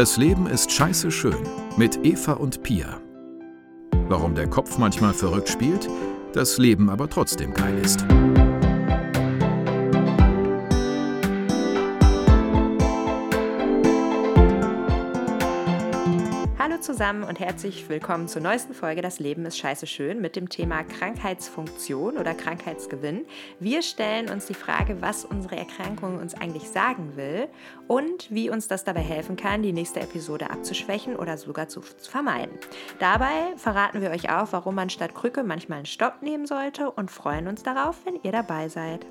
Das Leben ist scheiße schön mit Eva und Pia. Warum der Kopf manchmal verrückt spielt, das Leben aber trotzdem geil ist. Zusammen und herzlich willkommen zur neuesten Folge Das Leben ist scheiße schön mit dem Thema Krankheitsfunktion oder Krankheitsgewinn. Wir stellen uns die Frage, was unsere Erkrankung uns eigentlich sagen will und wie uns das dabei helfen kann, die nächste Episode abzuschwächen oder sogar zu, vermeiden. Dabei verraten wir euch auch, warum man statt Krücke manchmal einen Stopp nehmen sollte und freuen uns darauf, wenn ihr dabei seid.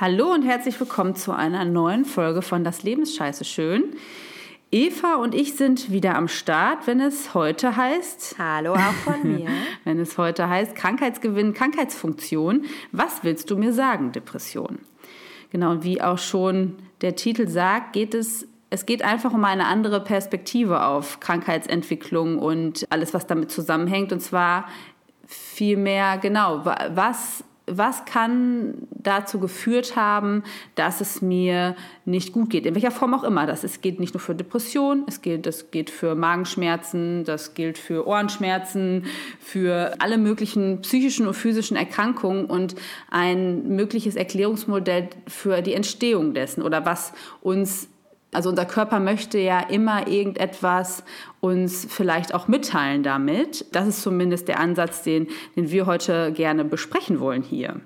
Hallo und herzlich willkommen zu einer neuen Folge von Das Leben ist scheiße schön. Eva und ich sind wieder am Start, wenn es heute heißt. Hallo auch von mir. wenn es heute heißt Krankheitsgewinn, Krankheitsfunktion. Was willst du mir sagen, Depression? Genau, und wie auch schon der Titel sagt, geht es es geht einfach um eine andere Perspektive auf Krankheitsentwicklung und alles, was damit zusammenhängt. Und zwar vielmehr, genau, was was kann dazu geführt haben, dass es mir nicht gut geht, in welcher Form auch immer. Das es geht nicht nur für Depressionen, es gilt, das geht für Magenschmerzen, das gilt für Ohrenschmerzen, für alle möglichen psychischen und physischen Erkrankungen und ein mögliches Erklärungsmodell für die Entstehung dessen oder was uns also unser Körper möchte ja immer irgendetwas uns vielleicht auch mitteilen damit. Das ist zumindest der Ansatz, den, den wir heute gerne besprechen wollen hier.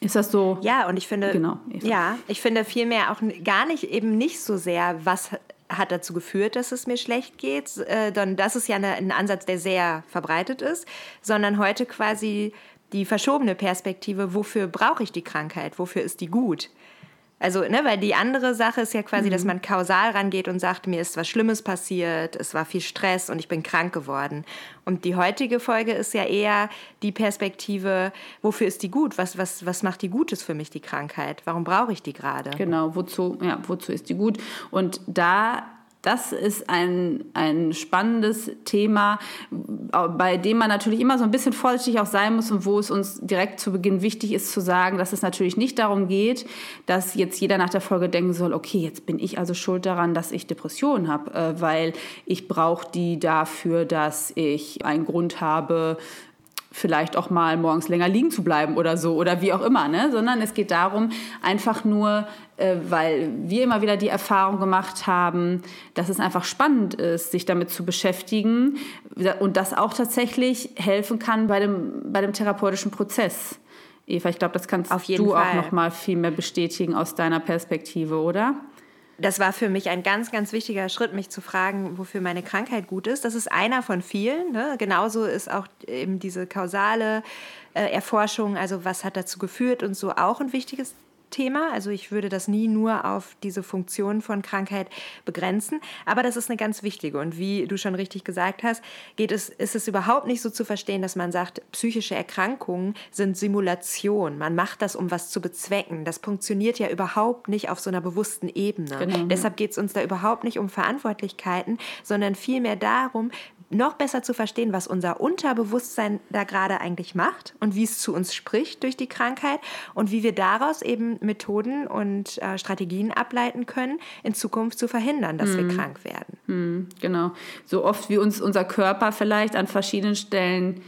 Ist das so? Ja, und ich finde, genau, ja, ich finde vielmehr auch gar nicht eben nicht so sehr, was hat dazu geführt, dass es mir schlecht geht, äh, das ist ja eine, ein Ansatz, der sehr verbreitet ist, sondern heute quasi die verschobene Perspektive, wofür brauche ich die Krankheit, wofür ist die gut? Also, ne, weil die andere Sache ist ja quasi, mhm. dass man kausal rangeht und sagt, mir ist was Schlimmes passiert, es war viel Stress und ich bin krank geworden. Und die heutige Folge ist ja eher die Perspektive, wofür ist die gut? Was, was, was macht die Gutes für mich, die Krankheit? Warum brauche ich die gerade? Genau, wozu, ja, wozu ist die gut? Und da das ist ein, ein spannendes Thema, bei dem man natürlich immer so ein bisschen vorsichtig auch sein muss und wo es uns direkt zu Beginn wichtig ist zu sagen, dass es natürlich nicht darum geht, dass jetzt jeder nach der Folge denken soll, okay, jetzt bin ich also schuld daran, dass ich Depressionen habe, äh, weil ich brauche die dafür, dass ich einen Grund habe, vielleicht auch mal morgens länger liegen zu bleiben oder so oder wie auch immer, ne? sondern es geht darum, einfach nur, äh, weil wir immer wieder die Erfahrung gemacht haben, dass es einfach spannend ist, sich damit zu beschäftigen und das auch tatsächlich helfen kann bei dem, bei dem therapeutischen Prozess. Eva, ich glaube, das kannst du Fall. auch noch mal viel mehr bestätigen aus deiner Perspektive, oder? Das war für mich ein ganz, ganz wichtiger Schritt, mich zu fragen, wofür meine Krankheit gut ist. Das ist einer von vielen. Ne? Genauso ist auch eben diese kausale äh, Erforschung, also was hat dazu geführt und so auch ein wichtiges Thema. Also ich würde das nie nur auf diese Funktion von Krankheit begrenzen. Aber das ist eine ganz wichtige. Und wie du schon richtig gesagt hast, geht es, ist es überhaupt nicht so zu verstehen, dass man sagt, psychische Erkrankungen sind Simulation. Man macht das, um was zu bezwecken. Das funktioniert ja überhaupt nicht auf so einer bewussten Ebene. Genau. Deshalb geht es uns da überhaupt nicht um Verantwortlichkeiten, sondern vielmehr darum, noch besser zu verstehen, was unser Unterbewusstsein da gerade eigentlich macht und wie es zu uns spricht durch die Krankheit und wie wir daraus eben Methoden und äh, Strategien ableiten können, in Zukunft zu verhindern, dass hm. wir krank werden. Hm, genau. So oft wie uns unser Körper vielleicht an verschiedenen Stellen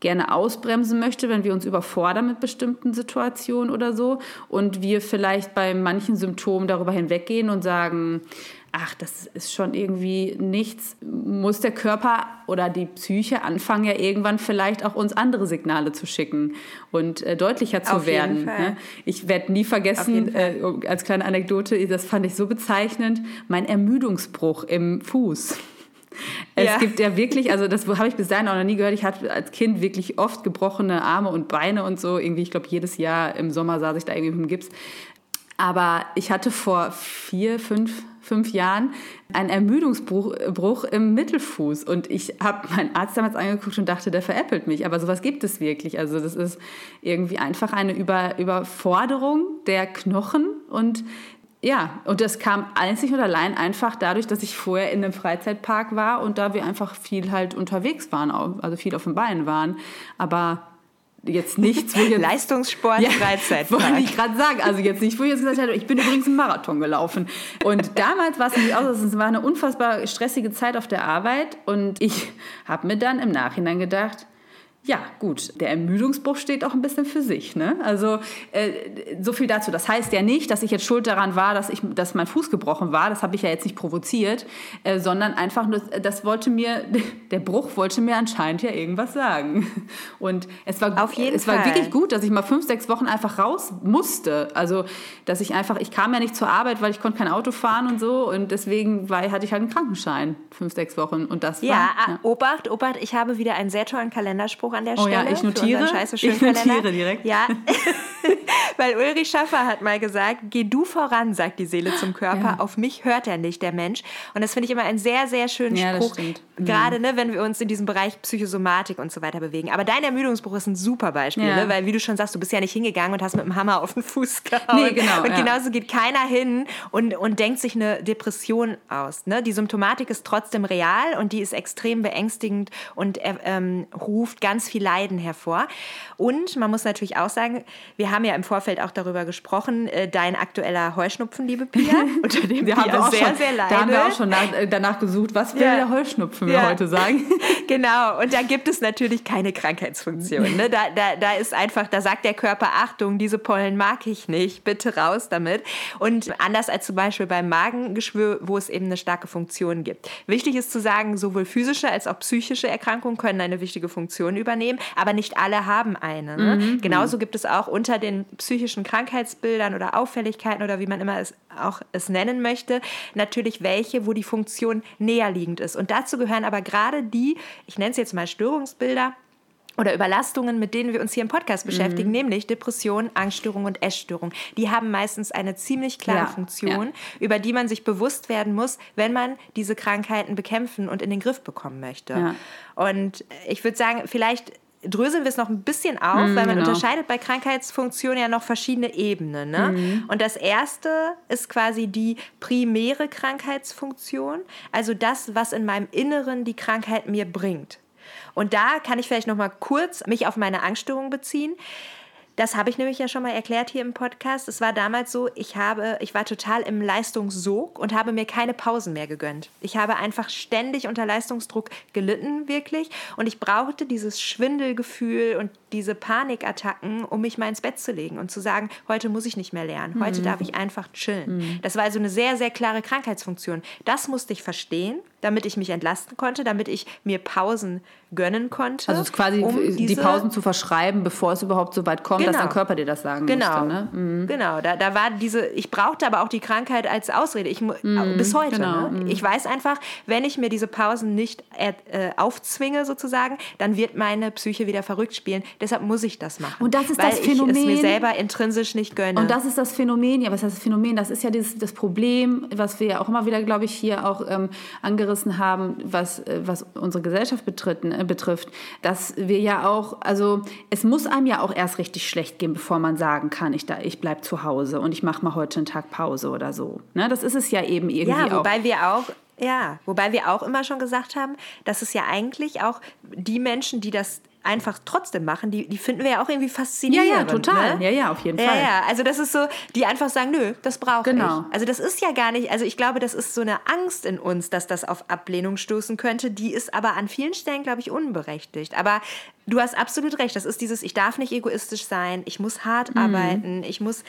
gerne ausbremsen möchte, wenn wir uns überfordern mit bestimmten Situationen oder so und wir vielleicht bei manchen Symptomen darüber hinweggehen und sagen, ach, das ist schon irgendwie nichts, muss der Körper oder die Psyche anfangen, ja irgendwann vielleicht auch uns andere Signale zu schicken und äh, deutlicher zu Auf werden. Ne? Ich werde nie vergessen, äh, als kleine Anekdote, das fand ich so bezeichnend, mein Ermüdungsbruch im Fuß. Es ja. gibt ja wirklich, also das habe ich bis dahin auch noch nie gehört. Ich hatte als Kind wirklich oft gebrochene Arme und Beine und so. Irgendwie, ich glaube, jedes Jahr im Sommer saß ich da irgendwie mit dem Gips. Aber ich hatte vor vier, fünf, fünf Jahren einen Ermüdungsbruch im Mittelfuß. Und ich habe meinen Arzt damals angeguckt und dachte, der veräppelt mich. Aber sowas gibt es wirklich. Also das ist irgendwie einfach eine Über Überforderung der Knochen und ja, und das kam einzig und allein einfach dadurch, dass ich vorher in einem Freizeitpark war und da wir einfach viel halt unterwegs waren, also viel auf den Beinen waren. Aber jetzt nichts, wo jetzt, Leistungssport, ja, Freizeitpark. Wollte ich gerade sagen. Also jetzt nicht, wo ich jetzt gesagt habe, ich bin übrigens einen Marathon gelaufen. Und damals war es nämlich auch, es war eine unfassbar stressige Zeit auf der Arbeit und ich habe mir dann im Nachhinein gedacht, ja, gut, der Ermüdungsbruch steht auch ein bisschen für sich. Ne? Also äh, so viel dazu. Das heißt ja nicht, dass ich jetzt schuld daran war, dass, ich, dass mein Fuß gebrochen war. Das habe ich ja jetzt nicht provoziert, äh, sondern einfach nur, das wollte mir, der Bruch wollte mir anscheinend ja irgendwas sagen. Und es war, Auf jeden es Fall. war wirklich gut, dass ich mal fünf, sechs Wochen einfach raus musste. Also, dass ich einfach, ich kam ja nicht zur Arbeit, weil ich konnte kein Auto fahren und so. Und deswegen war, hatte ich halt einen Krankenschein, fünf, sechs Wochen. Und das ja, war, ja, Obacht, Obacht, ich habe wieder einen sehr tollen Kalenderspruch Spruch an der oh, Stelle. Ja, ich notiere. Scheiße ich notiere direkt. Ja, weil Ulrich Schaffer hat mal gesagt, geh du voran, sagt die Seele zum Körper. Ja. Auf mich hört er nicht, der Mensch. Und das finde ich immer einen sehr, sehr schönen ja, Spruch. Gerade, ne, wenn wir uns in diesem Bereich Psychosomatik und so weiter bewegen. Aber dein Ermüdungsbruch ist ein super Beispiel, ja. ne? weil wie du schon sagst, du bist ja nicht hingegangen und hast mit dem Hammer auf den Fuß gehauen. Nee, genau. Und genauso geht keiner hin und, und denkt sich eine Depression aus. Ne? Die Symptomatik ist trotzdem real und die ist extrem beängstigend und äh, ähm, ruft ganz viel Leiden hervor. Und man muss natürlich auch sagen, wir haben ja im Vorfeld auch darüber gesprochen, äh, dein aktueller Heuschnupfen, liebe Pia, unter dem wir haben sehr, schon, sehr leidet. Da haben wir auch schon nach, äh, danach gesucht, was will ja. der Heuschnupfen ja. wir heute sagen. genau, und da gibt es natürlich keine Krankheitsfunktion. Ne? Da, da, da ist einfach, da sagt der Körper, Achtung, diese Pollen mag ich nicht, bitte raus damit. Und anders als zum Beispiel beim Magengeschwür, wo es eben eine starke Funktion gibt. Wichtig ist zu sagen, sowohl physische als auch psychische Erkrankungen können eine wichtige Funktion übernehmen, aber nicht alle haben eine. Ne? Mhm. Genauso gibt es auch unter den psychischen Krankheitsbildern oder Auffälligkeiten oder wie man immer es auch es nennen möchte, natürlich welche, wo die Funktion näher liegend ist. Und dazu gehören aber gerade die, ich nenne es jetzt mal Störungsbilder, oder Überlastungen, mit denen wir uns hier im Podcast beschäftigen, mhm. nämlich Depression, Angststörung und Essstörung. Die haben meistens eine ziemlich klare ja, Funktion, ja. über die man sich bewusst werden muss, wenn man diese Krankheiten bekämpfen und in den Griff bekommen möchte. Ja. Und ich würde sagen, vielleicht dröseln wir es noch ein bisschen auf, mm, weil man genau. unterscheidet bei Krankheitsfunktionen ja noch verschiedene Ebenen. Ne? Mm. Und das erste ist quasi die primäre Krankheitsfunktion, also das, was in meinem Inneren die Krankheit mir bringt. Und da kann ich vielleicht noch mal kurz mich auf meine Angststörung beziehen. Das habe ich nämlich ja schon mal erklärt hier im Podcast. Es war damals so, ich, habe, ich war total im Leistungssog und habe mir keine Pausen mehr gegönnt. Ich habe einfach ständig unter Leistungsdruck gelitten, wirklich. Und ich brauchte dieses Schwindelgefühl und diese Panikattacken, um mich mal ins Bett zu legen und zu sagen, heute muss ich nicht mehr lernen, heute mhm. darf ich einfach chillen. Mhm. Das war also eine sehr, sehr klare Krankheitsfunktion. Das musste ich verstehen damit ich mich entlasten konnte, damit ich mir Pausen gönnen konnte. Also quasi um die Pausen zu verschreiben, bevor es überhaupt so weit kommt, genau. dass dein Körper dir das sagen genau. musste. Ne? Mhm. Genau, da, da war diese, ich brauchte aber auch die Krankheit als Ausrede. Ich, mhm. Bis heute. Genau. Ne? Mhm. Ich weiß einfach, wenn ich mir diese Pausen nicht äh, aufzwinge sozusagen, dann wird meine Psyche wieder verrückt spielen. Deshalb muss ich das machen. Und das ist das Phänomen. ich es mir selber intrinsisch nicht gönne. Und das ist das Phänomen, ja, was heißt das Phänomen? Das ist ja dieses, das Problem, was wir ja auch immer wieder, glaube ich, hier auch ähm, angerissen haben, was, äh, was unsere Gesellschaft betritten, äh, betrifft, dass wir ja auch, also es muss einem ja auch erst richtig schlecht gehen, bevor man sagen kann, ich, ich bleibe zu Hause und ich mache mal heute einen Tag Pause oder so. Ne? Das ist es ja eben irgendwie ja, wobei auch. wir auch ja, wobei wir auch immer schon gesagt haben, dass es ja eigentlich auch die Menschen, die das einfach trotzdem machen, die, die finden wir ja auch irgendwie faszinierend. Ja, ja, total. Ne? Ja, ja, auf jeden ja, Fall. Ja, also das ist so, die einfach sagen, nö, das brauche genau. ich. Also das ist ja gar nicht, also ich glaube, das ist so eine Angst in uns, dass das auf Ablehnung stoßen könnte, die ist aber an vielen Stellen, glaube ich, unberechtigt. Aber du hast absolut recht, das ist dieses, ich darf nicht egoistisch sein, ich muss hart mhm. arbeiten, ich muss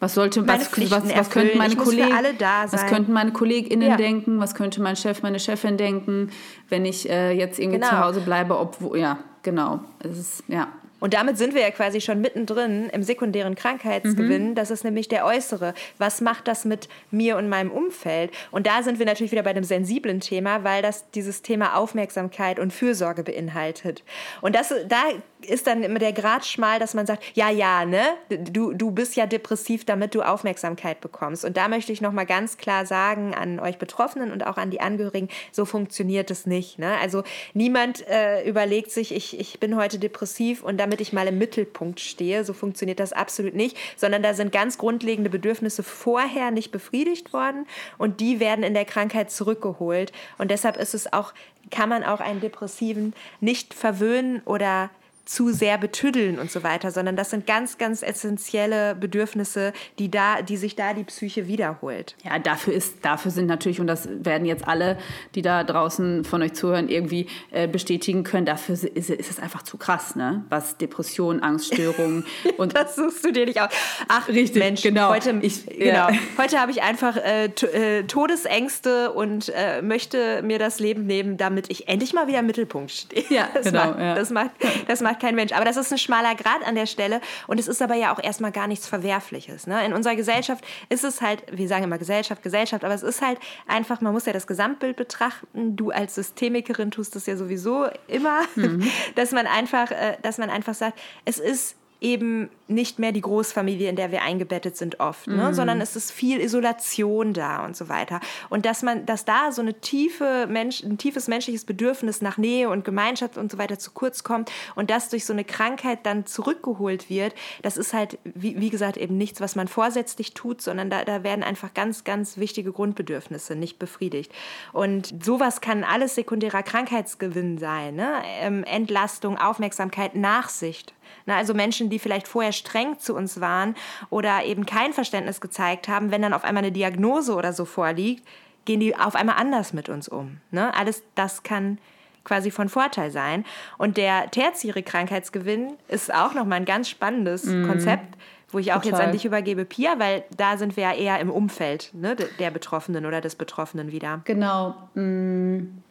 was sollte, was, was, was, könnten meine Kollegen, was könnten meine KollegInnen ja. denken, was könnte mein Chef, meine Chefin denken, wenn ich äh, jetzt irgendwie genau. zu Hause bleibe, obwohl, ja, genau. Es ist, ja. Und damit sind wir ja quasi schon mittendrin im sekundären Krankheitsgewinn. Mhm. Das ist nämlich der äußere. Was macht das mit mir und meinem Umfeld? Und da sind wir natürlich wieder bei einem sensiblen Thema, weil das dieses Thema Aufmerksamkeit und Fürsorge beinhaltet. Und das, da ist dann immer der Grad schmal, dass man sagt, ja, ja, ne, du, du bist ja depressiv, damit du Aufmerksamkeit bekommst. Und da möchte ich nochmal ganz klar sagen an euch Betroffenen und auch an die Angehörigen, so funktioniert es nicht. Ne? Also niemand äh, überlegt sich, ich, ich bin heute depressiv und damit ich mal im Mittelpunkt stehe, so funktioniert das absolut nicht, sondern da sind ganz grundlegende Bedürfnisse vorher nicht befriedigt worden und die werden in der Krankheit zurückgeholt. Und deshalb ist es auch, kann man auch einen Depressiven nicht verwöhnen oder zu sehr betüddeln und so weiter, sondern das sind ganz, ganz essentielle Bedürfnisse, die, da, die sich da die Psyche wiederholt. Ja, dafür, ist, dafür sind natürlich, und das werden jetzt alle, die da draußen von euch zuhören, irgendwie äh, bestätigen können, dafür ist, ist, es einfach zu krass, ne? was Depressionen, Angststörungen und... das suchst du dir nicht aus. Ach, richtig, Mensch, genau. Heute, ich, genau. heute habe ich einfach äh, äh, Todesängste und äh, möchte mir das Leben nehmen, damit ich endlich mal wieder im Mittelpunkt stehe. Ja, das genau. Macht, ja. Das, macht, das macht kein Mensch. Aber das ist ein schmaler Grad an der Stelle und es ist aber ja auch erstmal gar nichts Verwerfliches. Ne? In unserer Gesellschaft ist es halt, wir sagen immer Gesellschaft, Gesellschaft, aber es ist halt einfach, man muss ja das Gesamtbild betrachten. Du als Systemikerin tust das ja sowieso immer, mhm. dass man einfach, äh, dass man einfach sagt, es ist eben nicht mehr die Großfamilie, in der wir eingebettet sind oft, ne? Mhm. sondern es ist viel Isolation da und so weiter. Und dass man, dass da so eine tiefe Mensch, ein tiefes menschliches Bedürfnis nach Nähe und Gemeinschaft und so weiter zu kurz kommt und das durch so eine Krankheit dann zurückgeholt wird, das ist halt, wie, wie gesagt, eben nichts, was man vorsätzlich tut, sondern da, da werden einfach ganz, ganz wichtige Grundbedürfnisse nicht befriedigt. Und sowas kann alles sekundärer Krankheitsgewinn sein. Ne? Ähm, Entlastung, Aufmerksamkeit, Nachsicht. Na, also Menschen, die vielleicht vorher streng zu uns waren oder eben kein Verständnis gezeigt haben, wenn dann auf einmal eine Diagnose oder so vorliegt, gehen die auf einmal anders mit uns um. Ne? Alles das kann quasi von Vorteil sein. Und der tertiäre Krankheitsgewinn ist auch nochmal ein ganz spannendes mhm. Konzept, wo ich auch Total. jetzt an dich übergebe, Pia, weil da sind wir ja eher im Umfeld ne, der Betroffenen oder des Betroffenen wieder. Genau. Mhm.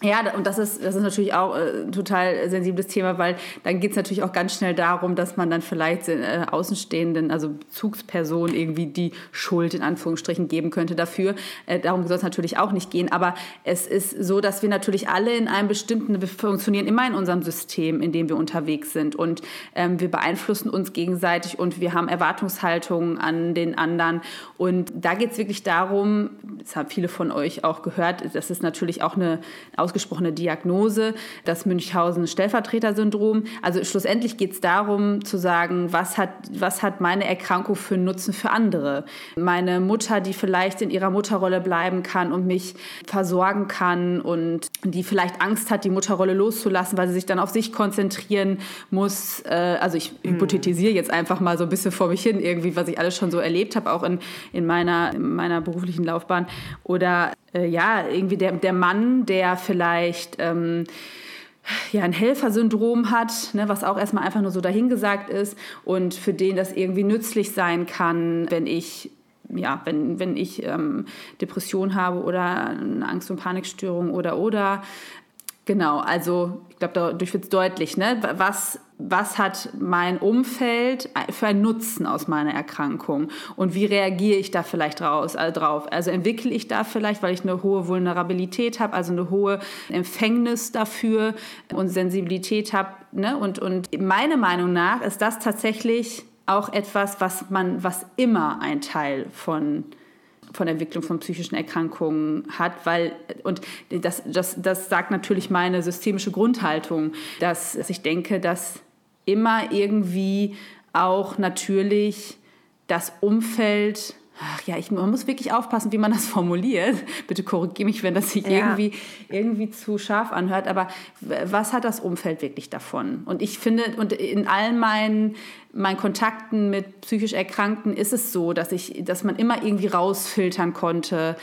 Ja, und das ist, das ist natürlich auch äh, ein total sensibles Thema, weil dann geht es natürlich auch ganz schnell darum, dass man dann vielleicht äh, Außenstehenden, also Bezugspersonen irgendwie die Schuld in Anführungsstrichen geben könnte dafür. Äh, darum soll es natürlich auch nicht gehen. Aber es ist so, dass wir natürlich alle in einem bestimmten, wir funktionieren immer in unserem System, in dem wir unterwegs sind. Und ähm, wir beeinflussen uns gegenseitig und wir haben Erwartungshaltungen an den anderen. Und da geht es wirklich darum, das haben viele von euch auch gehört, das ist natürlich auch eine ausgesprochene Diagnose, das Münchhausen-Stellvertreter-Syndrom. Also schlussendlich geht es darum zu sagen, was hat, was hat meine Erkrankung für einen Nutzen für andere? Meine Mutter, die vielleicht in ihrer Mutterrolle bleiben kann und mich versorgen kann und die vielleicht Angst hat, die Mutterrolle loszulassen, weil sie sich dann auf sich konzentrieren muss. Äh, also ich mhm. hypothetisiere jetzt einfach mal so ein bisschen vor mich hin, irgendwie, was ich alles schon so erlebt habe, auch in, in, meiner, in meiner beruflichen Laufbahn. Oder äh, ja, irgendwie der, der Mann, der vielleicht ähm, ja, ein Helfersyndrom hat, ne, was auch erstmal einfach nur so dahingesagt ist und für den das irgendwie nützlich sein kann, wenn ich ja, wenn, wenn ich ähm, Depression habe oder eine Angst- und Panikstörung oder oder Genau, also ich glaube, dadurch wird es deutlich, ne? was, was hat mein Umfeld für einen Nutzen aus meiner Erkrankung und wie reagiere ich da vielleicht raus, äh, drauf? Also entwickle ich da vielleicht, weil ich eine hohe Vulnerabilität habe, also eine hohe Empfängnis dafür und Sensibilität habe. Ne? Und, und meiner Meinung nach ist das tatsächlich auch etwas, was man, was immer ein Teil von von Entwicklung von psychischen Erkrankungen hat, weil, und das, das, das sagt natürlich meine systemische Grundhaltung, dass ich denke, dass immer irgendwie auch natürlich das Umfeld Ach ja, ich, man muss wirklich aufpassen, wie man das formuliert. Bitte korrigiere mich, wenn das sich ja. irgendwie, irgendwie zu scharf anhört. Aber was hat das Umfeld wirklich davon? Und ich finde, und in allen meinen, meinen Kontakten mit psychisch Erkrankten ist es so, dass, ich, dass man immer irgendwie rausfiltern konnte.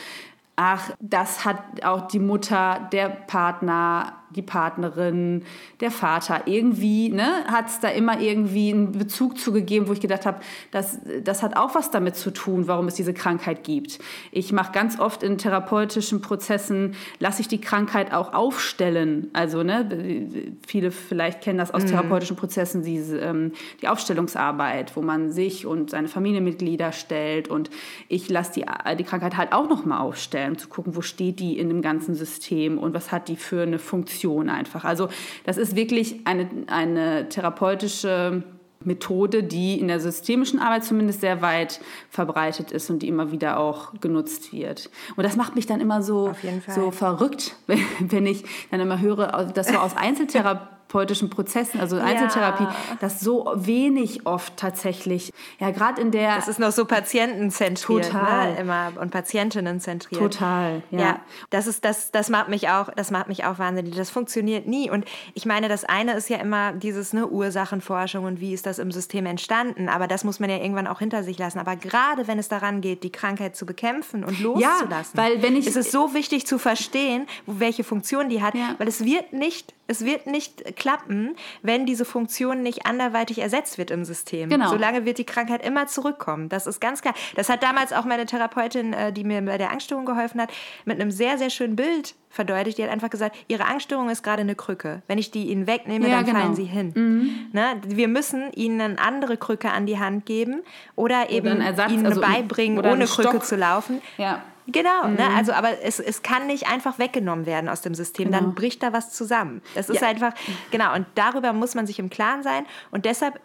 Ach, das hat auch die Mutter, der Partner, die Partnerin, der Vater. Irgendwie ne, hat es da immer irgendwie einen Bezug zugegeben, wo ich gedacht habe, das, das hat auch was damit zu tun, warum es diese Krankheit gibt. Ich mache ganz oft in therapeutischen Prozessen, lasse ich die Krankheit auch aufstellen. Also ne, viele vielleicht kennen das aus mhm. therapeutischen Prozessen, diese, ähm, die Aufstellungsarbeit, wo man sich und seine Familienmitglieder stellt. Und ich lasse die, die Krankheit halt auch nochmal aufstellen, um zu gucken, wo steht die in dem ganzen System und was hat die für eine Funktion Funktion einfach. Also das ist wirklich eine, eine therapeutische Methode, die in der systemischen Arbeit zumindest sehr weit verbreitet ist und die immer wieder auch genutzt wird. Und das macht mich dann immer so, so verrückt, wenn ich dann immer höre, dass so aus Einzeltherapie therapeutischen Prozessen, also Einzeltherapie, ja. das so wenig oft tatsächlich, ja, gerade in der. Das ist noch so patientenzentriert, ne, total. Ne, immer und Patientinnen zentriert. Total, ja. ja. das ist das, das macht mich auch, das macht mich auch wahnsinnig. Das funktioniert nie. Und ich meine, das eine ist ja immer dieses ne, Ursachenforschung und wie ist das im System entstanden. Aber das muss man ja irgendwann auch hinter sich lassen. Aber gerade wenn es daran geht, die Krankheit zu bekämpfen und loszulassen, ja, weil wenn ich, ist es so wichtig zu verstehen, welche Funktion die hat, ja. weil es wird nicht es wird nicht klappen, wenn diese Funktion nicht anderweitig ersetzt wird im System. Genau. Solange wird die Krankheit immer zurückkommen. Das ist ganz klar. Das hat damals auch meine Therapeutin, äh, die mir bei der Angststörung geholfen hat, mit einem sehr, sehr schönen Bild verdeutlicht. Die hat einfach gesagt, ihre Angststörung ist gerade eine Krücke. Wenn ich die ihnen wegnehme, ja, dann genau. fallen sie hin. Mhm. Ne? Wir müssen ihnen eine andere Krücke an die Hand geben oder eben oder Ersatz, ihnen also beibringen, ohne Krücke zu laufen. Ja. Genau, ne? mhm. ne? also aber es, es kann nicht einfach weggenommen werden aus dem System, genau. dann bricht da was zusammen. Das ist ja. einfach, genau, und darüber muss man sich im Klaren sein und deshalb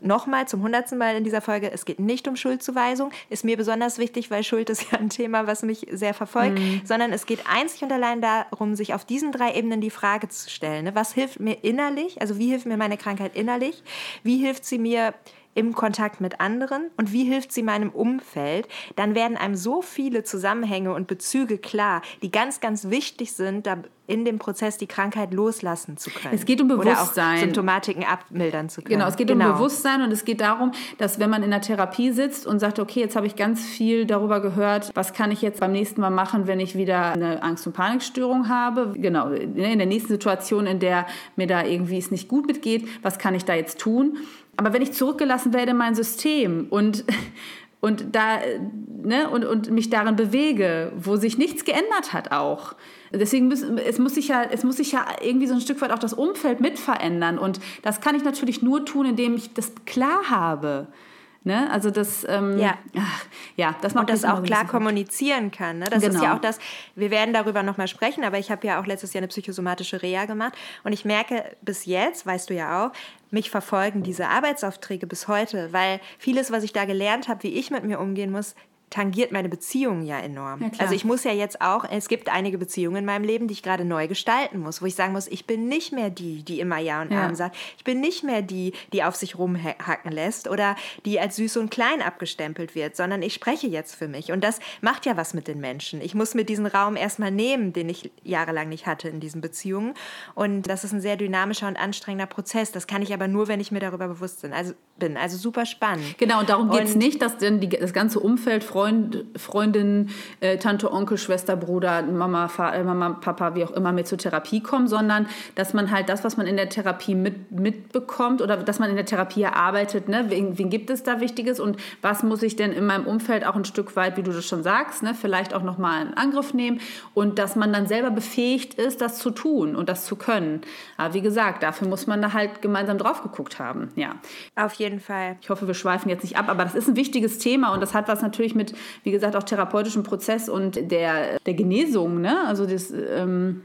nochmal zum hundertsten Mal in dieser Folge, es geht nicht um Schuldzuweisung, ist mir besonders wichtig, weil Schuld ist ja ein Thema, was mich sehr verfolgt, mhm. sondern es geht einzig und allein darum, sich auf diesen drei Ebenen die Frage zu stellen, ne? was hilft mir innerlich, also wie hilft mir meine Krankheit innerlich, wie hilft sie mir im Kontakt mit anderen und wie hilft sie meinem Umfeld, dann werden einem so viele Zusammenhänge und Bezüge klar, die ganz, ganz wichtig sind, da in dem Prozess die Krankheit loslassen zu können. Es geht um Bewusstsein. Oder auch Symptomatiken abmildern zu können. Genau, es geht genau. um Bewusstsein und es geht darum, dass wenn man in der Therapie sitzt und sagt, okay, jetzt habe ich ganz viel darüber gehört, was kann ich jetzt beim nächsten Mal machen, wenn ich wieder eine Angst- und Panikstörung habe. Genau, in der nächsten Situation, in der mir da irgendwie es nicht gut mitgeht, was kann ich da jetzt tun? Aber wenn ich zurückgelassen werde in mein System und, und, da, ne, und, und mich darin bewege, wo sich nichts geändert hat auch, Deswegen müssen, es muss sich ja, es muss sich ja irgendwie so ein Stück weit auch das Umfeld mit verändern. Und das kann ich natürlich nur tun, indem ich das klar habe. Ne? Also das, ähm, ja. Ach, ja, das macht und das auch klar kommunizieren kann. Ne? Das genau. ist ja genau. auch das. Wir werden darüber noch mal sprechen, aber ich habe ja auch letztes Jahr eine psychosomatische Reha gemacht und ich merke bis jetzt, weißt du ja auch, mich verfolgen diese Arbeitsaufträge bis heute, weil vieles, was ich da gelernt habe, wie ich mit mir umgehen muss, tangiert meine Beziehungen ja enorm. Also ich muss ja jetzt auch, es gibt einige Beziehungen in meinem Leben, die ich gerade neu gestalten muss, wo ich sagen muss, ich bin nicht mehr die, die immer Ja und ja. sagt. Ich bin nicht mehr die, die auf sich rumhacken lässt oder die als süß und klein abgestempelt wird, sondern ich spreche jetzt für mich. Und das macht ja was mit den Menschen. Ich muss mir diesen Raum erstmal nehmen, den ich jahrelang nicht hatte in diesen Beziehungen. Und das ist ein sehr dynamischer und anstrengender Prozess. Das kann ich aber nur, wenn ich mir darüber bewusst bin. Also, bin. also super spannend. Genau, und darum geht es nicht, dass denn die, das ganze Umfeld Freund, Freundin, äh, Tante, Onkel, Schwester, Bruder, Mama, Fa äh, Mama, Papa, wie auch immer mit zur Therapie kommen, sondern dass man halt das, was man in der Therapie mit, mitbekommt oder dass man in der Therapie erarbeitet, ne? wen, wen gibt es da Wichtiges und was muss ich denn in meinem Umfeld auch ein Stück weit, wie du das schon sagst, ne? vielleicht auch nochmal in Angriff nehmen und dass man dann selber befähigt ist, das zu tun und das zu können. Aber wie gesagt, dafür muss man da halt gemeinsam drauf geguckt haben. Ja. Auf jeden Fall. Ich hoffe, wir schweifen jetzt nicht ab, aber das ist ein wichtiges Thema und das hat was natürlich mit wie gesagt, auch therapeutischen Prozess und der, der Genesung, ne? also das, ähm,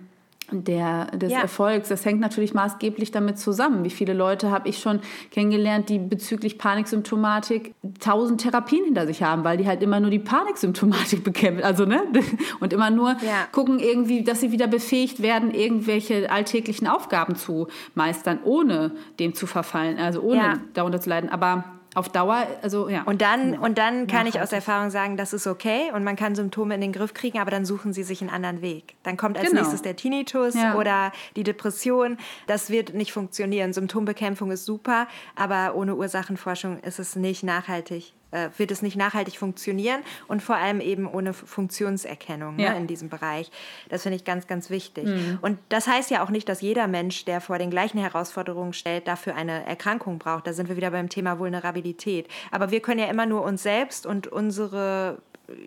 der, des ja. Erfolgs, das hängt natürlich maßgeblich damit zusammen. Wie viele Leute habe ich schon kennengelernt, die bezüglich Paniksymptomatik tausend Therapien hinter sich haben, weil die halt immer nur die Paniksymptomatik bekämpfen, also ne, und immer nur ja. gucken irgendwie, dass sie wieder befähigt werden, irgendwelche alltäglichen Aufgaben zu meistern, ohne dem zu verfallen, also ohne ja. darunter zu leiden. Aber auf Dauer, also ja. Und dann, und dann kann ich aus Erfahrung sagen, das ist okay und man kann Symptome in den Griff kriegen, aber dann suchen sie sich einen anderen Weg. Dann kommt als genau. nächstes der Tinnitus ja. oder die Depression. Das wird nicht funktionieren. Symptombekämpfung ist super, aber ohne Ursachenforschung ist es nicht nachhaltig äh, wird es nicht nachhaltig funktionieren und vor allem eben ohne Funktionserkennung ne, ja. ne, in diesem Bereich. Das finde ich ganz, ganz wichtig. Mhm. Und das heißt ja auch nicht, dass jeder Mensch, der vor den gleichen Herausforderungen stellt, dafür eine Erkrankung braucht. Da sind wir wieder beim Thema Vulnerabilität. Aber wir können ja immer nur uns selbst und unsere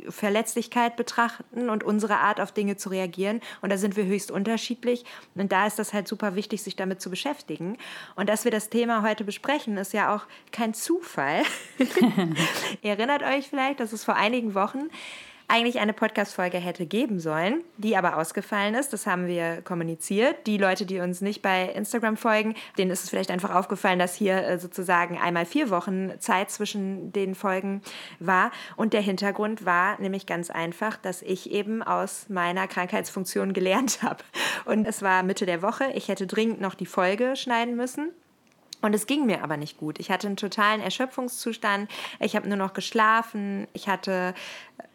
Verletzlichkeit betrachten und unsere Art auf Dinge zu reagieren. Und da sind wir höchst unterschiedlich. Und da ist das halt super wichtig, sich damit zu beschäftigen. Und dass wir das Thema heute besprechen, ist ja auch kein Zufall. Ihr erinnert euch vielleicht, dass es vor einigen Wochen eigentlich eine Podcast-Folge hätte geben sollen, die aber ausgefallen ist. Das haben wir kommuniziert. Die Leute, die uns nicht bei Instagram folgen, denen ist es vielleicht einfach aufgefallen, dass hier äh, sozusagen einmal vier Wochen Zeit zwischen den Folgen war. Und der Hintergrund war nämlich ganz einfach, dass ich eben aus meiner Krankheitsfunktion gelernt habe. Und es war Mitte der Woche. Ich hätte dringend noch die Folge schneiden müssen. Und es ging mir aber nicht gut. Ich hatte einen totalen Erschöpfungszustand. Ich habe nur noch geschlafen. Ich hatte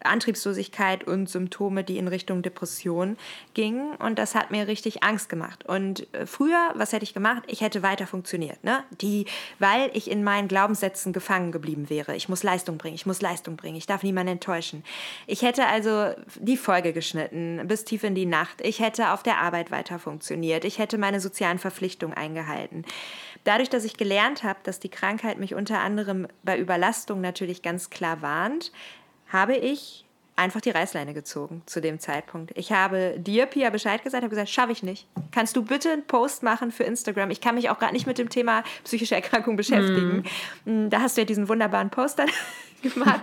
Antriebslosigkeit und Symptome, die in Richtung Depression gingen. Und das hat mir richtig Angst gemacht. Und äh, früher, was hätte ich gemacht? Ich hätte weiter funktioniert. Ne? Die, weil ich in meinen Glaubenssätzen gefangen geblieben wäre. Ich muss Leistung bringen, ich muss Leistung bringen, ich darf niemanden enttäuschen. Ich hätte also die Folge geschnitten bis tief in die Nacht. Ich hätte auf der Arbeit weiter funktioniert. Ich hätte meine sozialen Verpflichtungen eingehalten. Dadurch, dass ich gelernt habe, dass die Krankheit mich unter anderem bei Überlastung natürlich ganz klar warnt, habe ich einfach die Reißleine gezogen zu dem Zeitpunkt. Ich habe dir, Pia, Bescheid gesagt, habe gesagt, schaffe ich nicht. Kannst du bitte einen Post machen für Instagram? Ich kann mich auch gerade nicht mit dem Thema psychische Erkrankung beschäftigen. Mm. Da hast du ja diesen wunderbaren Post dann gemacht,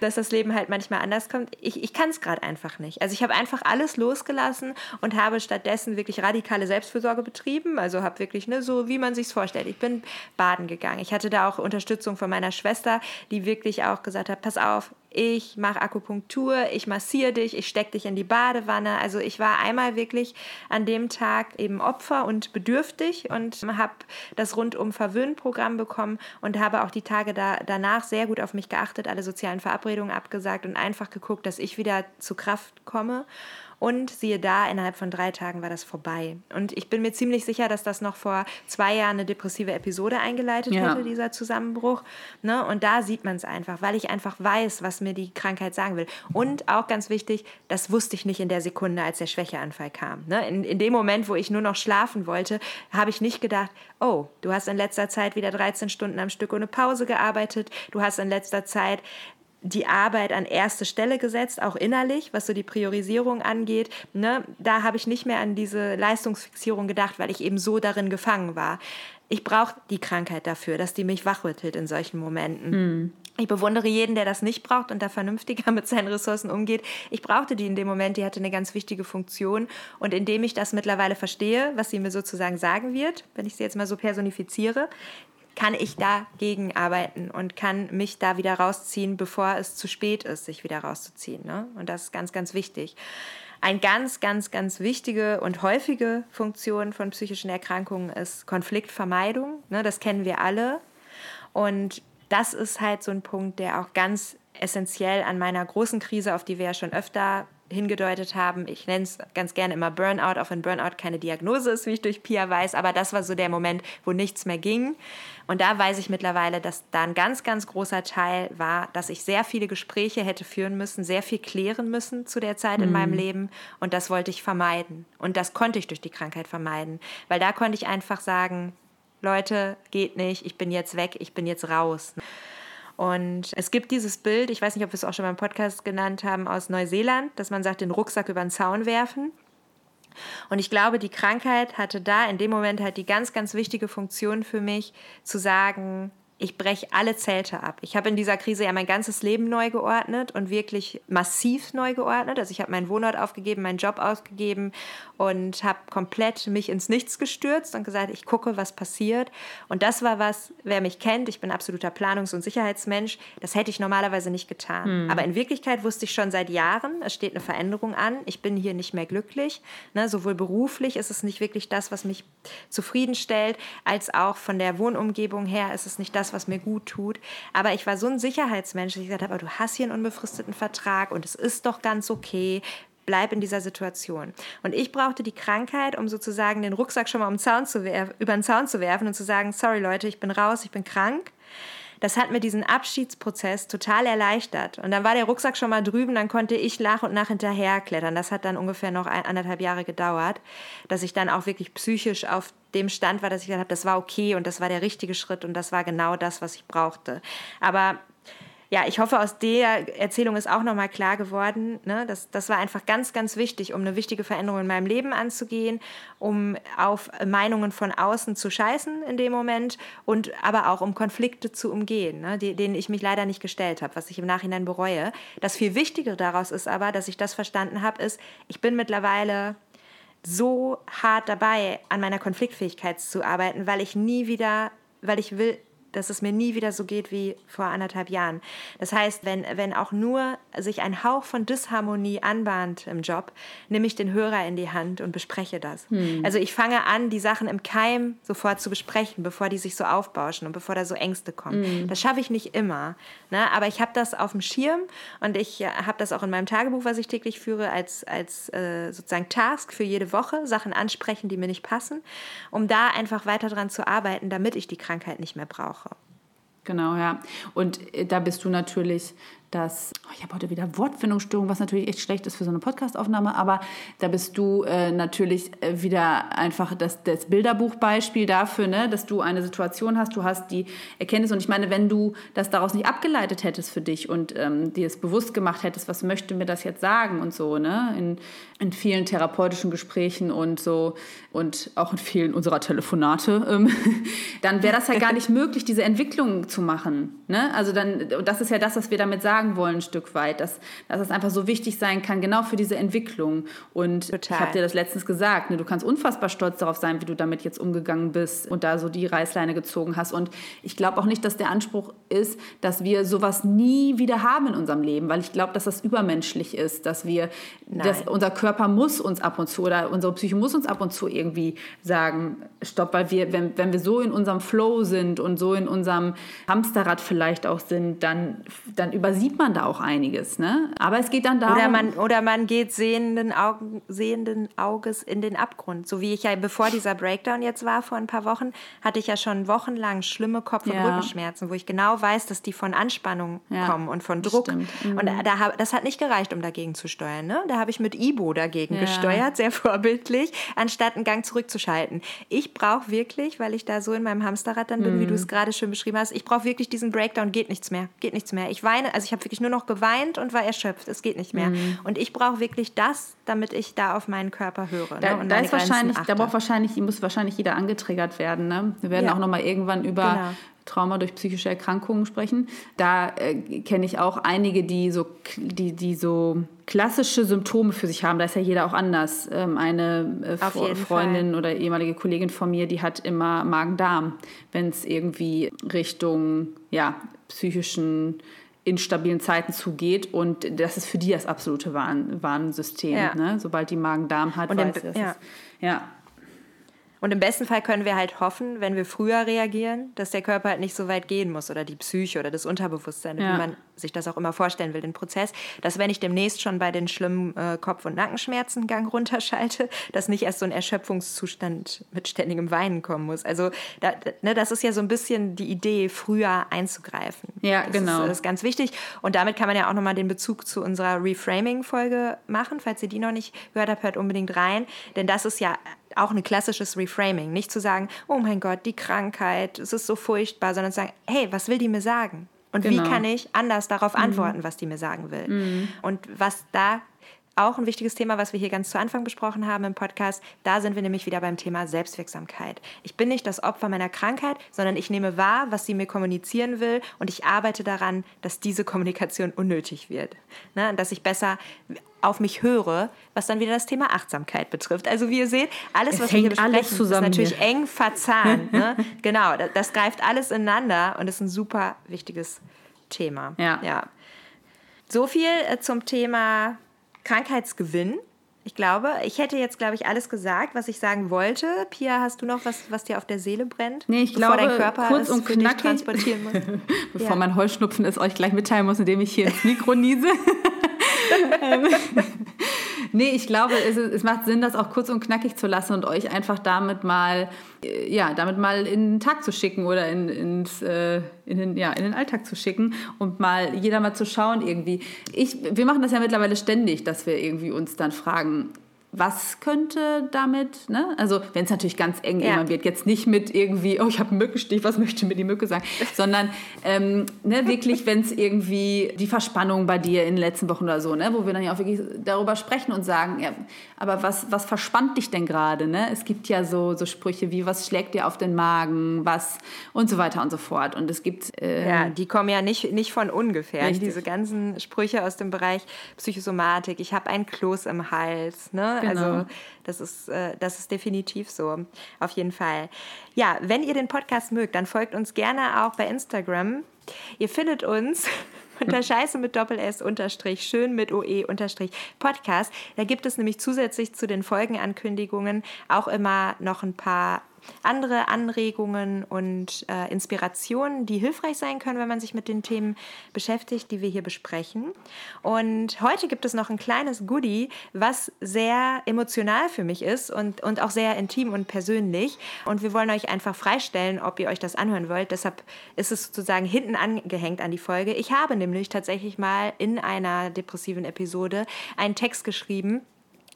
dass das Leben halt manchmal anders kommt. Ich, ich kann es gerade einfach nicht. Also ich habe einfach alles losgelassen und habe stattdessen wirklich radikale Selbstfürsorge betrieben. Also habe wirklich ne, so, wie man sich vorstellt. Ich bin baden gegangen. Ich hatte da auch Unterstützung von meiner Schwester, die wirklich auch gesagt hat, pass auf, ich mache Akupunktur, ich massiere dich, ich stecke dich in die Badewanne. Also ich war einmal wirklich an dem Tag eben Opfer und bedürftig und habe das rundum Verwöhnprogramm bekommen und habe auch die Tage da, danach sehr gut auf mich geachtet, alle sozialen Verabredungen abgesagt und einfach geguckt, dass ich wieder zu Kraft komme. Und siehe da, innerhalb von drei Tagen war das vorbei. Und ich bin mir ziemlich sicher, dass das noch vor zwei Jahren eine depressive Episode eingeleitet ja. hätte, dieser Zusammenbruch. Ne? Und da sieht man es einfach, weil ich einfach weiß, was mir die Krankheit sagen will. Und auch ganz wichtig, das wusste ich nicht in der Sekunde, als der Schwächeanfall kam. Ne? In, in dem Moment, wo ich nur noch schlafen wollte, habe ich nicht gedacht, oh, du hast in letzter Zeit wieder 13 Stunden am Stück ohne Pause gearbeitet, du hast in letzter Zeit die Arbeit an erste Stelle gesetzt, auch innerlich, was so die Priorisierung angeht. Ne? Da habe ich nicht mehr an diese Leistungsfixierung gedacht, weil ich eben so darin gefangen war. Ich brauche die Krankheit dafür, dass die mich wachrüttelt in solchen Momenten. Mhm. Ich bewundere jeden, der das nicht braucht und da vernünftiger mit seinen Ressourcen umgeht. Ich brauchte die in dem Moment, die hatte eine ganz wichtige Funktion. Und indem ich das mittlerweile verstehe, was sie mir sozusagen sagen wird, wenn ich sie jetzt mal so personifiziere, kann ich dagegen arbeiten und kann mich da wieder rausziehen, bevor es zu spät ist, sich wieder rauszuziehen. Ne? Und das ist ganz, ganz wichtig. Eine ganz, ganz, ganz wichtige und häufige Funktion von psychischen Erkrankungen ist Konfliktvermeidung. Ne? Das kennen wir alle. Und das ist halt so ein Punkt, der auch ganz essentiell an meiner großen Krise, auf die wir ja schon öfter hingedeutet haben. Ich nenne es ganz gerne immer Burnout, auch wenn Burnout keine Diagnose ist, wie ich durch Pia weiß, aber das war so der Moment, wo nichts mehr ging. Und da weiß ich mittlerweile, dass da ein ganz, ganz großer Teil war, dass ich sehr viele Gespräche hätte führen müssen, sehr viel klären müssen zu der Zeit mhm. in meinem Leben. Und das wollte ich vermeiden. Und das konnte ich durch die Krankheit vermeiden, weil da konnte ich einfach sagen, Leute, geht nicht, ich bin jetzt weg, ich bin jetzt raus. Und es gibt dieses Bild, ich weiß nicht, ob wir es auch schon beim Podcast genannt haben, aus Neuseeland, dass man sagt, den Rucksack über den Zaun werfen. Und ich glaube, die Krankheit hatte da in dem Moment halt die ganz, ganz wichtige Funktion für mich, zu sagen, ich breche alle Zelte ab. Ich habe in dieser Krise ja mein ganzes Leben neu geordnet und wirklich massiv neu geordnet. Also ich habe meinen Wohnort aufgegeben, meinen Job aufgegeben und habe komplett mich ins Nichts gestürzt und gesagt, ich gucke, was passiert. Und das war was, wer mich kennt, ich bin absoluter Planungs- und Sicherheitsmensch, das hätte ich normalerweise nicht getan. Hm. Aber in Wirklichkeit wusste ich schon seit Jahren, es steht eine Veränderung an, ich bin hier nicht mehr glücklich. Ne, sowohl beruflich ist es nicht wirklich das, was mich zufriedenstellt, als auch von der Wohnumgebung her ist es nicht das, was mir gut tut. Aber ich war so ein Sicherheitsmensch, dass ich gesagt habe, du hast hier einen unbefristeten Vertrag und es ist doch ganz okay bleib in dieser Situation. Und ich brauchte die Krankheit, um sozusagen den Rucksack schon mal um Zaun zu über den Zaun zu werfen und zu sagen, sorry Leute, ich bin raus, ich bin krank. Das hat mir diesen Abschiedsprozess total erleichtert. Und dann war der Rucksack schon mal drüben, dann konnte ich nach und nach hinterherklettern. Das hat dann ungefähr noch ein, anderthalb Jahre gedauert, dass ich dann auch wirklich psychisch auf dem Stand war, dass ich gesagt habe, das war okay und das war der richtige Schritt und das war genau das, was ich brauchte. Aber ja, ich hoffe, aus der Erzählung ist auch nochmal klar geworden, ne, das, das war einfach ganz, ganz wichtig, um eine wichtige Veränderung in meinem Leben anzugehen, um auf Meinungen von außen zu scheißen in dem Moment und aber auch um Konflikte zu umgehen, ne, die, denen ich mich leider nicht gestellt habe, was ich im Nachhinein bereue. Das viel Wichtigere daraus ist aber, dass ich das verstanden habe, ist, ich bin mittlerweile so hart dabei, an meiner Konfliktfähigkeit zu arbeiten, weil ich nie wieder, weil ich will, dass es mir nie wieder so geht wie vor anderthalb Jahren. Das heißt, wenn, wenn auch nur sich ein Hauch von Disharmonie anbahnt im Job, nehme ich den Hörer in die Hand und bespreche das. Hm. Also ich fange an, die Sachen im Keim sofort zu besprechen, bevor die sich so aufbauschen und bevor da so Ängste kommen. Hm. Das schaffe ich nicht immer. Ne? Aber ich habe das auf dem Schirm und ich äh, habe das auch in meinem Tagebuch, was ich täglich führe, als, als äh, sozusagen Task für jede Woche, Sachen ansprechen, die mir nicht passen, um da einfach weiter dran zu arbeiten, damit ich die Krankheit nicht mehr brauche. Genau, ja. Und äh, da bist du natürlich dass oh, ich habe heute wieder Wortfindungsstörung, was natürlich echt schlecht ist für so eine Podcastaufnahme, aber da bist du äh, natürlich äh, wieder einfach das, das Bilderbuchbeispiel dafür, ne, dass du eine Situation hast, du hast die Erkenntnis. Und ich meine, wenn du das daraus nicht abgeleitet hättest für dich und ähm, dir es bewusst gemacht hättest, was möchte mir das jetzt sagen und so, ne, in, in vielen therapeutischen Gesprächen und so und auch in vielen unserer Telefonate, ähm, dann wäre das ja gar nicht möglich, diese Entwicklung zu machen, ne, also dann, das ist ja das, was wir damit sagen, sagen wollen, ein Stück weit, dass, dass es einfach so wichtig sein kann, genau für diese Entwicklung. Und Total. ich habe dir das letztens gesagt, ne, du kannst unfassbar stolz darauf sein, wie du damit jetzt umgegangen bist und da so die Reißleine gezogen hast. Und ich glaube auch nicht, dass der Anspruch ist, dass wir sowas nie wieder haben in unserem Leben, weil ich glaube, dass das übermenschlich ist, dass wir, dass unser Körper muss uns ab und zu oder unsere Psyche muss uns ab und zu irgendwie sagen, stopp, weil wir, wenn, wenn wir so in unserem Flow sind und so in unserem Hamsterrad vielleicht auch sind, dann, dann übersieht sieht man da auch einiges. Ne? Aber es geht dann darum. Oder man, oder man geht sehenden, Augen, sehenden Auges in den Abgrund. So wie ich ja, bevor dieser Breakdown jetzt war, vor ein paar Wochen, hatte ich ja schon wochenlang schlimme Kopf- und ja. Rückenschmerzen, wo ich genau weiß, dass die von Anspannung ja, kommen und von Druck. Mhm. Und da, das hat nicht gereicht, um dagegen zu steuern. Ne? Da habe ich mit Ibo dagegen ja. gesteuert, sehr vorbildlich, anstatt einen Gang zurückzuschalten. Ich brauche wirklich, weil ich da so in meinem Hamsterrad dann bin, mhm. wie du es gerade schön beschrieben hast, ich brauche wirklich diesen Breakdown, geht nichts mehr, geht nichts mehr. Ich weine, also ich habe habe wirklich nur noch geweint und war erschöpft. Es geht nicht mehr. Mhm. Und ich brauche wirklich das, damit ich da auf meinen Körper höre. Ne? Da, und da ist wahrscheinlich, da braucht wahrscheinlich, muss wahrscheinlich jeder angetriggert werden. Ne? Wir werden ja. auch noch mal irgendwann über genau. Trauma durch psychische Erkrankungen sprechen. Da äh, kenne ich auch einige, die so, die, die so klassische Symptome für sich haben. Da ist ja jeder auch anders. Ähm, eine äh, Freundin Fall. oder ehemalige Kollegin von mir, die hat immer Magen-Darm, wenn es irgendwie Richtung ja, psychischen in stabilen Zeiten zugeht. Und das ist für die das absolute Warn Warnsystem. Ja. Ne? Sobald die Magen-Darm hat, und weiß im, ja. Ist, ja. Und im besten Fall können wir halt hoffen, wenn wir früher reagieren, dass der Körper halt nicht so weit gehen muss oder die Psyche oder das Unterbewusstsein, ja. wie man sich das auch immer vorstellen will, den Prozess, dass wenn ich demnächst schon bei den schlimmen äh, Kopf- und Nackenschmerzen Gang runterschalte, dass nicht erst so ein Erschöpfungszustand mit ständigem Weinen kommen muss. Also da, ne, das ist ja so ein bisschen die Idee, früher einzugreifen. Ja, das genau. Ist, das ist ganz wichtig. Und damit kann man ja auch nochmal den Bezug zu unserer Reframing-Folge machen. Falls ihr die noch nicht gehört habt, hört unbedingt rein. Denn das ist ja auch ein klassisches Reframing. Nicht zu sagen, oh mein Gott, die Krankheit, es ist so furchtbar, sondern zu sagen, hey, was will die mir sagen? Und genau. wie kann ich anders darauf mhm. antworten, was die mir sagen will? Mhm. Und was da auch ein wichtiges Thema, was wir hier ganz zu Anfang besprochen haben im Podcast. Da sind wir nämlich wieder beim Thema Selbstwirksamkeit. Ich bin nicht das Opfer meiner Krankheit, sondern ich nehme wahr, was sie mir kommunizieren will und ich arbeite daran, dass diese Kommunikation unnötig wird. Ne? Dass ich besser auf mich höre, was dann wieder das Thema Achtsamkeit betrifft. Also wie ihr seht, alles, es was wir hier besprechen, ist natürlich hier. eng verzahnt. Ne? genau, das, das, greift alles ineinander und ist ein super wichtiges Thema. Ja. ja. So viel äh, zum Thema Krankheitsgewinn. Ich glaube, ich hätte jetzt, glaube ich, alles gesagt, was ich sagen wollte. Pia, hast du noch was, was dir auf der Seele brennt? Nee, ich bevor glaube, dein Körper kurz und knackig, transportieren muss. bevor ja. mein Heuschnupfen es euch gleich mitteilen muss, indem ich hier ins Mikro niese. nee, ich glaube, es, es, macht Sinn, das auch kurz und knackig zu lassen und euch einfach damit mal, äh, ja, damit mal in den Tag zu schicken oder in, ins, äh, in, den, ja, in den Alltag zu schicken und mal jeder mal zu schauen irgendwie. Ich, wir machen das ja mittlerweile ständig, dass wir irgendwie uns dann fragen, was könnte damit, ne? Also wenn es natürlich ganz eng ja. immer wird, jetzt nicht mit irgendwie, oh, ich habe einen Mückenstich, was möchte mir die Mücke sagen, sondern ähm, ne, wirklich, wenn es irgendwie die Verspannung bei dir in den letzten Wochen oder so, ne, wo wir dann ja auch wirklich darüber sprechen und sagen, ja, aber was, was verspannt dich denn gerade, ne? Es gibt ja so, so Sprüche wie, was schlägt dir auf den Magen, was und so weiter und so fort. Und es gibt... Äh, ja, die kommen ja nicht, nicht von ungefähr. Richtig. Diese ganzen Sprüche aus dem Bereich Psychosomatik, ich habe ein Kloß im Hals, ne? Genau. Also das ist, äh, das ist definitiv so. Auf jeden Fall. Ja, wenn ihr den Podcast mögt, dann folgt uns gerne auch bei Instagram. Ihr findet uns unter Scheiße mit Doppel S unterstrich schön mit OE unterstrich Podcast. Da gibt es nämlich zusätzlich zu den Folgenankündigungen auch immer noch ein paar andere Anregungen und äh, Inspirationen, die hilfreich sein können, wenn man sich mit den Themen beschäftigt, die wir hier besprechen. Und heute gibt es noch ein kleines Goodie, was sehr emotional für mich ist und, und auch sehr intim und persönlich. Und wir wollen euch einfach freistellen, ob ihr euch das anhören wollt. Deshalb ist es sozusagen hinten angehängt an die Folge. Ich habe nämlich tatsächlich mal in einer depressiven Episode einen Text geschrieben,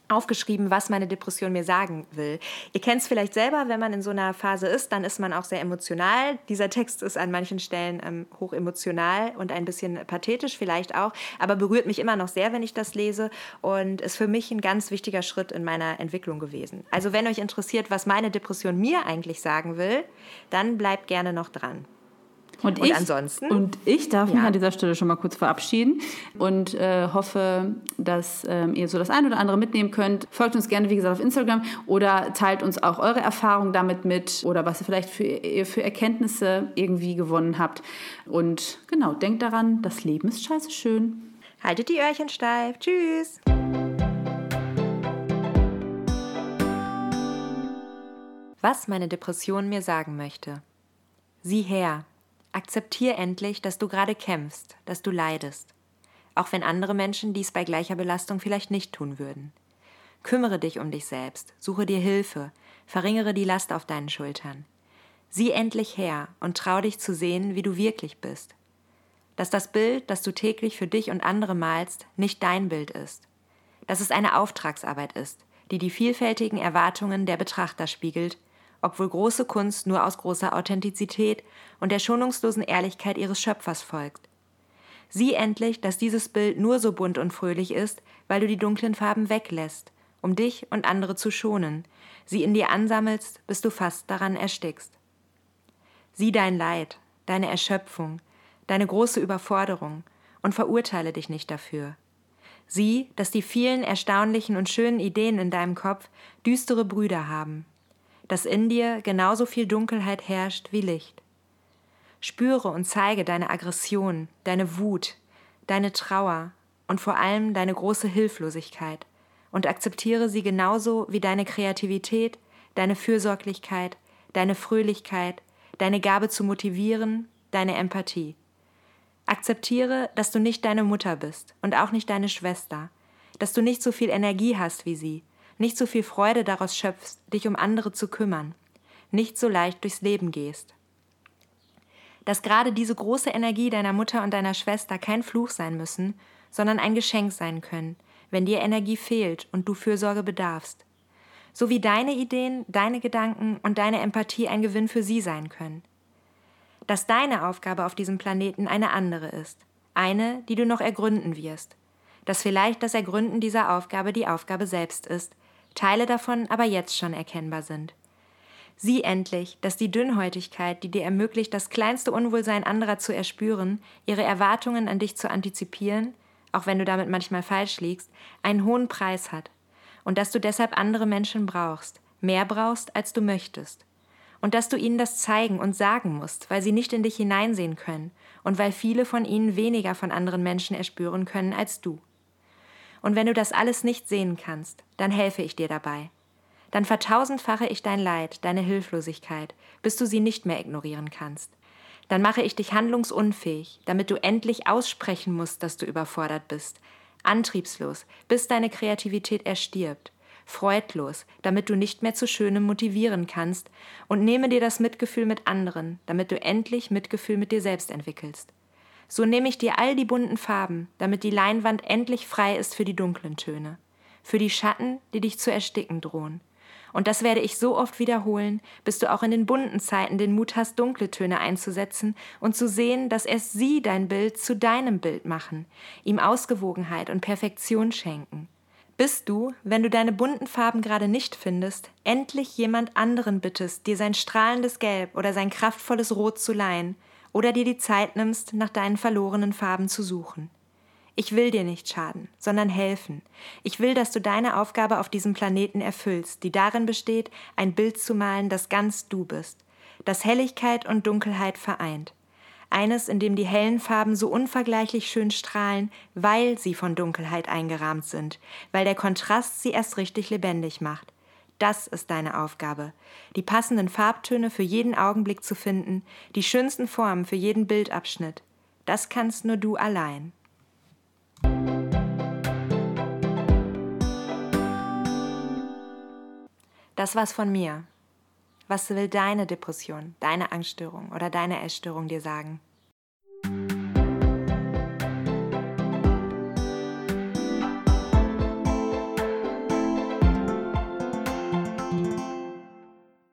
aufgeschrieben, was meine Depression mir sagen will. Ihr kennt es vielleicht selber, wenn man in so einer Phase ist, dann ist man auch sehr emotional. Dieser Text ist an manchen Stellen ähm, hoch emotional und ein bisschen pathetisch vielleicht auch, aber berührt mich immer noch sehr, wenn ich das lese und ist für mich ein ganz wichtiger Schritt in meiner Entwicklung gewesen. Also wenn euch interessiert, was meine Depression mir eigentlich sagen will, dann bleibt gerne noch dran. Und, und ich, ansonsten? Und ich darf ja. mich an dieser Stelle schon mal kurz verabschieden und äh, hoffe, dass ähm, ihr so das eine oder andere mitnehmen könnt. Folgt uns gerne, wie gesagt, auf Instagram oder teilt uns auch eure Erfahrungen damit mit oder was ihr vielleicht für, für Erkenntnisse irgendwie gewonnen habt. Und genau, denkt daran, das Leben ist scheiße schön. Haltet die Öhrchen steif. Tschüss. Was meine Depression mir sagen möchte. Sieh her, Akzeptier endlich, dass du gerade kämpfst, dass du leidest, auch wenn andere Menschen dies bei gleicher Belastung vielleicht nicht tun würden. Kümmere dich um dich selbst, suche dir Hilfe, verringere die Last auf deinen Schultern. Sieh endlich her und trau dich zu sehen, wie du wirklich bist. Dass das Bild, das du täglich für dich und andere malst, nicht dein Bild ist. Dass es eine Auftragsarbeit ist, die die vielfältigen Erwartungen der Betrachter spiegelt obwohl große Kunst nur aus großer Authentizität und der schonungslosen Ehrlichkeit ihres Schöpfers folgt. Sieh endlich, dass dieses Bild nur so bunt und fröhlich ist, weil du die dunklen Farben weglässt, um dich und andere zu schonen, sie in dir ansammelst, bis du fast daran erstickst. Sieh dein Leid, deine Erschöpfung, deine große Überforderung und verurteile dich nicht dafür. Sieh, dass die vielen erstaunlichen und schönen Ideen in deinem Kopf düstere Brüder haben, dass in dir genauso viel Dunkelheit herrscht wie Licht. Spüre und zeige deine Aggression, deine Wut, deine Trauer und vor allem deine große Hilflosigkeit und akzeptiere sie genauso wie deine Kreativität, deine Fürsorglichkeit, deine Fröhlichkeit, deine Gabe zu motivieren, deine Empathie. Akzeptiere, dass du nicht deine Mutter bist und auch nicht deine Schwester, dass du nicht so viel Energie hast wie sie, nicht so viel Freude daraus schöpfst, dich um andere zu kümmern, nicht so leicht durchs Leben gehst. Dass gerade diese große Energie deiner Mutter und deiner Schwester kein Fluch sein müssen, sondern ein Geschenk sein können, wenn dir Energie fehlt und du Fürsorge bedarfst. So wie deine Ideen, deine Gedanken und deine Empathie ein Gewinn für sie sein können. Dass deine Aufgabe auf diesem Planeten eine andere ist, eine, die du noch ergründen wirst, dass vielleicht das Ergründen dieser Aufgabe die Aufgabe selbst ist, Teile davon aber jetzt schon erkennbar sind. Sieh endlich, dass die Dünnhäutigkeit, die dir ermöglicht, das kleinste Unwohlsein anderer zu erspüren, ihre Erwartungen an dich zu antizipieren, auch wenn du damit manchmal falsch liegst, einen hohen Preis hat und dass du deshalb andere Menschen brauchst, mehr brauchst, als du möchtest. Und dass du ihnen das zeigen und sagen musst, weil sie nicht in dich hineinsehen können und weil viele von ihnen weniger von anderen Menschen erspüren können als du. Und wenn du das alles nicht sehen kannst, dann helfe ich dir dabei. Dann vertausendfache ich dein Leid, deine Hilflosigkeit, bis du sie nicht mehr ignorieren kannst. Dann mache ich dich handlungsunfähig, damit du endlich aussprechen musst, dass du überfordert bist. Antriebslos, bis deine Kreativität erstirbt. Freudlos, damit du nicht mehr zu Schönem motivieren kannst. Und nehme dir das Mitgefühl mit anderen, damit du endlich Mitgefühl mit dir selbst entwickelst. So nehme ich dir all die bunten Farben, damit die Leinwand endlich frei ist für die dunklen Töne. für die Schatten, die dich zu ersticken drohen. Und das werde ich so oft wiederholen, bis du auch in den bunten Zeiten den Mut hast, dunkle Töne einzusetzen und zu sehen, dass erst sie dein Bild zu deinem Bild machen, ihm Ausgewogenheit und Perfektion schenken. Bis du, wenn du deine bunten Farben gerade nicht findest, endlich jemand anderen bittest, dir sein strahlendes Gelb oder sein kraftvolles Rot zu leihen, oder dir die Zeit nimmst, nach deinen verlorenen Farben zu suchen. Ich will dir nicht schaden, sondern helfen. Ich will, dass du deine Aufgabe auf diesem Planeten erfüllst, die darin besteht, ein Bild zu malen, das ganz du bist, das Helligkeit und Dunkelheit vereint. Eines, in dem die hellen Farben so unvergleichlich schön strahlen, weil sie von Dunkelheit eingerahmt sind, weil der Kontrast sie erst richtig lebendig macht. Das ist deine Aufgabe, die passenden Farbtöne für jeden Augenblick zu finden, die schönsten Formen für jeden Bildabschnitt. Das kannst nur du allein. Das war's von mir. Was will deine Depression, deine Angststörung oder deine Essstörung dir sagen?